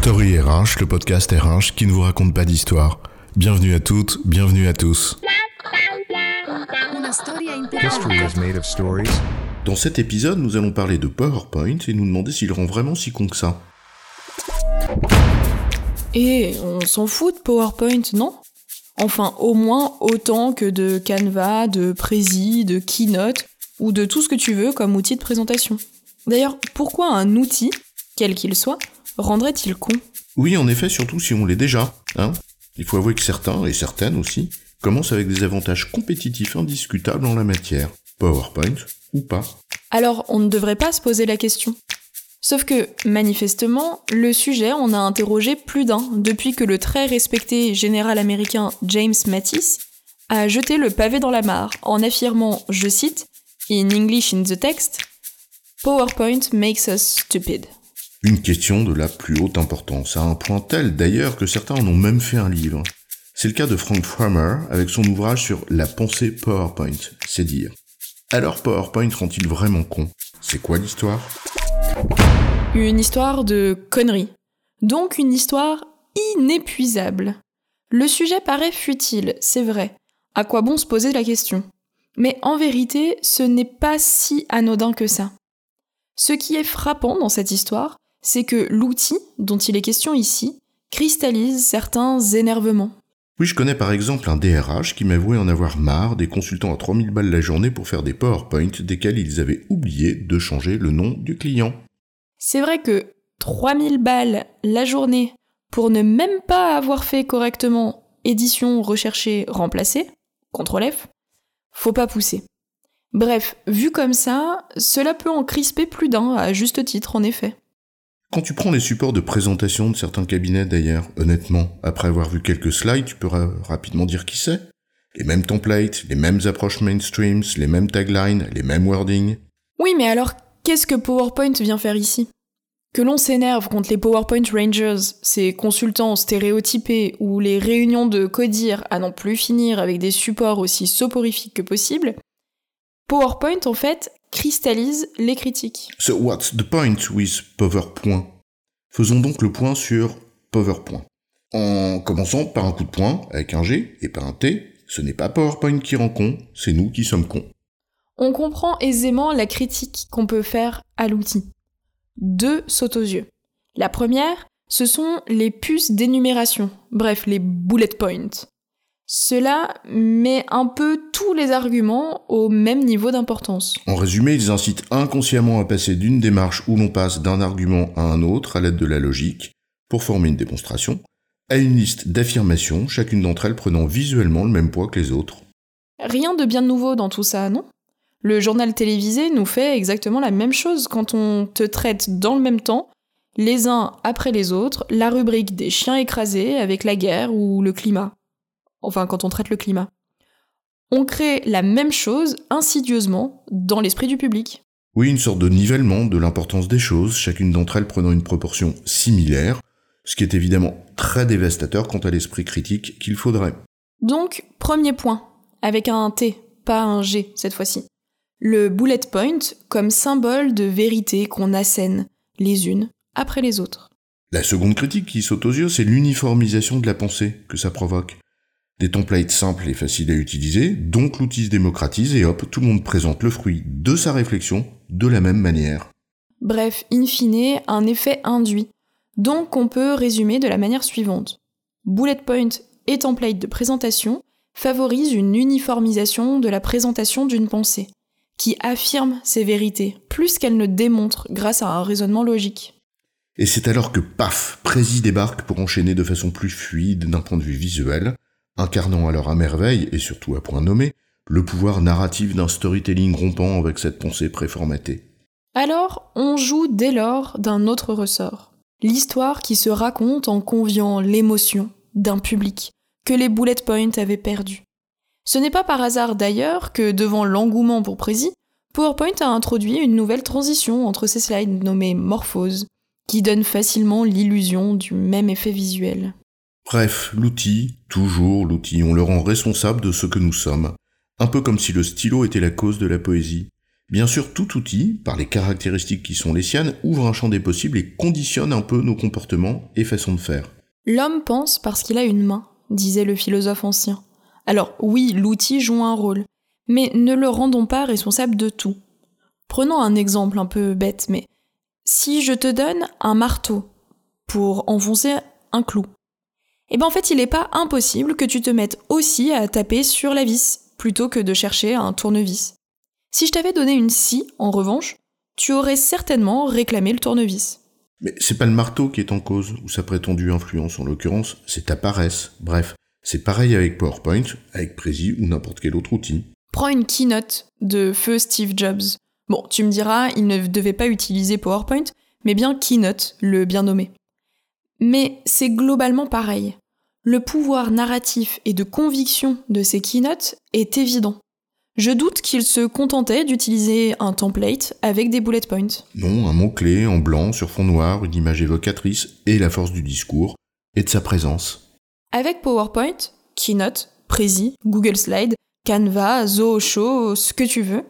Story RH, le podcast RH qui ne vous raconte pas d'histoire. Bienvenue à toutes, bienvenue à tous. History is made of stories. Dans cet épisode, nous allons parler de PowerPoint et nous demander s'il rend vraiment si con que ça. Et on s'en fout de PowerPoint, non? Enfin, au moins autant que de Canva, de Prezi, de Keynote, ou de tout ce que tu veux comme outil de présentation. D'ailleurs, pourquoi un outil, quel qu'il soit, rendrait-il con? Oui, en effet, surtout si on l'est déjà. Hein Il faut avouer que certains, et certaines aussi, commencent avec des avantages compétitifs indiscutables en la matière. PowerPoint ou pas. Alors, on ne devrait pas se poser la question. Sauf que, manifestement, le sujet en a interrogé plus d'un depuis que le très respecté général américain James Mattis a jeté le pavé dans la mare en affirmant, je cite, In English in the text, PowerPoint makes us stupid. Une question de la plus haute importance, à un point tel d'ailleurs que certains en ont même fait un livre. C'est le cas de Frank Farmer avec son ouvrage sur la pensée PowerPoint, c'est dire. Alors PowerPoint rend-il vraiment con? C'est quoi l'histoire? Une histoire de conneries. Donc une histoire inépuisable. Le sujet paraît futile, c'est vrai. À quoi bon se poser la question? Mais en vérité, ce n'est pas si anodin que ça. Ce qui est frappant dans cette histoire, c'est que l'outil dont il est question ici cristallise certains énervements. Oui, je connais par exemple un DRH qui m'avouait en avoir marre des consultants à 3000 balles la journée pour faire des PowerPoint desquels ils avaient oublié de changer le nom du client. C'est vrai que 3000 balles la journée pour ne même pas avoir fait correctement édition, rechercher, remplacer, CTRL F, faut pas pousser. Bref, vu comme ça, cela peut en crisper plus d'un, à juste titre en effet. Quand tu prends les supports de présentation de certains cabinets d'ailleurs, honnêtement, après avoir vu quelques slides, tu peux rapidement dire qui c'est. Les mêmes templates, les mêmes approches mainstreams, les mêmes taglines, les mêmes wordings. Oui, mais alors, qu'est-ce que PowerPoint vient faire ici? Que l'on s'énerve contre les PowerPoint Rangers, ces consultants stéréotypés ou les réunions de codir à n'en plus finir avec des supports aussi soporifiques que possible, PowerPoint en fait cristallise les critiques. So what's the point with PowerPoint Faisons donc le point sur PowerPoint. En commençant par un coup de poing avec un G et pas un T, ce n'est pas PowerPoint qui rend con, c'est nous qui sommes cons. On comprend aisément la critique qu'on peut faire à l'outil. Deux sautent aux yeux. La première, ce sont les puces d'énumération, bref, les bullet points. Cela met un peu tous les arguments au même niveau d'importance. En résumé, ils incitent inconsciemment à passer d'une démarche où l'on passe d'un argument à un autre à l'aide de la logique, pour former une démonstration, à une liste d'affirmations, chacune d'entre elles prenant visuellement le même poids que les autres. Rien de bien nouveau dans tout ça, non? Le journal télévisé nous fait exactement la même chose quand on te traite dans le même temps, les uns après les autres, la rubrique des chiens écrasés avec la guerre ou le climat enfin quand on traite le climat. On crée la même chose insidieusement dans l'esprit du public. Oui, une sorte de nivellement de l'importance des choses, chacune d'entre elles prenant une proportion similaire, ce qui est évidemment très dévastateur quant à l'esprit critique qu'il faudrait. Donc, premier point, avec un T, pas un G cette fois-ci. Le bullet point comme symbole de vérité qu'on assène les unes après les autres. La seconde critique qui saute aux yeux, c'est l'uniformisation de la pensée que ça provoque. Des templates simples et faciles à utiliser, donc l'outil se démocratise et hop, tout le monde présente le fruit de sa réflexion de la même manière. Bref, in fine, un effet induit. Donc on peut résumer de la manière suivante. Bullet point et template de présentation favorisent une uniformisation de la présentation d'une pensée, qui affirme ses vérités, plus qu'elle ne démontre grâce à un raisonnement logique. Et c'est alors que paf, Prési débarque pour enchaîner de façon plus fluide d'un point de vue visuel, incarnant alors à merveille, et surtout à point nommé, le pouvoir narratif d'un storytelling rompant avec cette pensée préformatée. Alors, on joue dès lors d'un autre ressort. L'histoire qui se raconte en conviant l'émotion d'un public que les bullet points avaient perdu. Ce n'est pas par hasard d'ailleurs que, devant l'engouement pour Prési, PowerPoint a introduit une nouvelle transition entre ces slides nommée Morphose, qui donne facilement l'illusion du même effet visuel. Bref, l'outil, toujours l'outil, on le rend responsable de ce que nous sommes. Un peu comme si le stylo était la cause de la poésie. Bien sûr, tout outil, par les caractéristiques qui sont les siennes, ouvre un champ des possibles et conditionne un peu nos comportements et façons de faire. L'homme pense parce qu'il a une main, disait le philosophe ancien. Alors oui, l'outil joue un rôle, mais ne le rendons pas responsable de tout. Prenons un exemple un peu bête, mais si je te donne un marteau pour enfoncer un clou, eh ben en fait il n'est pas impossible que tu te mettes aussi à taper sur la vis plutôt que de chercher un tournevis. Si je t'avais donné une scie, en revanche, tu aurais certainement réclamé le tournevis. Mais c'est pas le marteau qui est en cause, ou sa prétendue influence en l'occurrence, c'est ta paresse. Bref, c'est pareil avec PowerPoint, avec Prezi ou n'importe quel autre outil. Prends une keynote de feu Steve Jobs. Bon, tu me diras, il ne devait pas utiliser PowerPoint, mais bien Keynote, le bien nommé. Mais c'est globalement pareil. Le pouvoir narratif et de conviction de ces keynotes est évident. Je doute qu'il se contentait d'utiliser un template avec des bullet points. Non, un mot-clé en blanc sur fond noir, une image évocatrice et la force du discours et de sa présence. Avec PowerPoint, Keynote, Prezi, Google Slide, Canva, Zoho, ce que tu veux,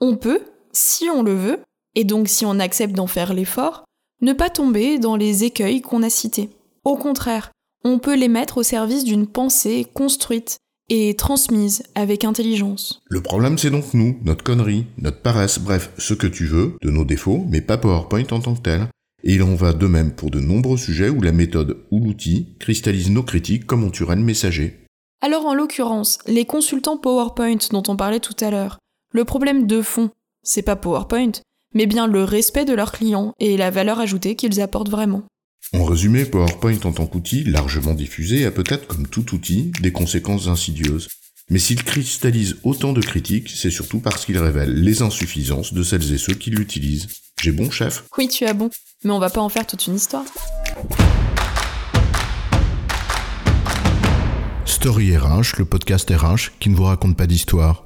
on peut, si on le veut, et donc si on accepte d'en faire l'effort, ne pas tomber dans les écueils qu'on a cités. Au contraire, on peut les mettre au service d'une pensée construite et transmise avec intelligence. Le problème c'est donc nous, notre connerie, notre paresse, bref, ce que tu veux, de nos défauts, mais pas PowerPoint en tant que tel. Et il en va de même pour de nombreux sujets où la méthode ou l'outil cristallise nos critiques comme on tuerait le messager. Alors en l'occurrence, les consultants PowerPoint dont on parlait tout à l'heure, le problème de fond, c'est pas PowerPoint, mais bien le respect de leurs clients et la valeur ajoutée qu'ils apportent vraiment. En résumé, PowerPoint en tant qu'outil largement diffusé a peut-être, comme tout outil, des conséquences insidieuses. Mais s'il cristallise autant de critiques, c'est surtout parce qu'il révèle les insuffisances de celles et ceux qui l'utilisent. J'ai bon, chef? Oui, tu as bon, mais on va pas en faire toute une histoire. Story RH, le podcast RH qui ne vous raconte pas d'histoire.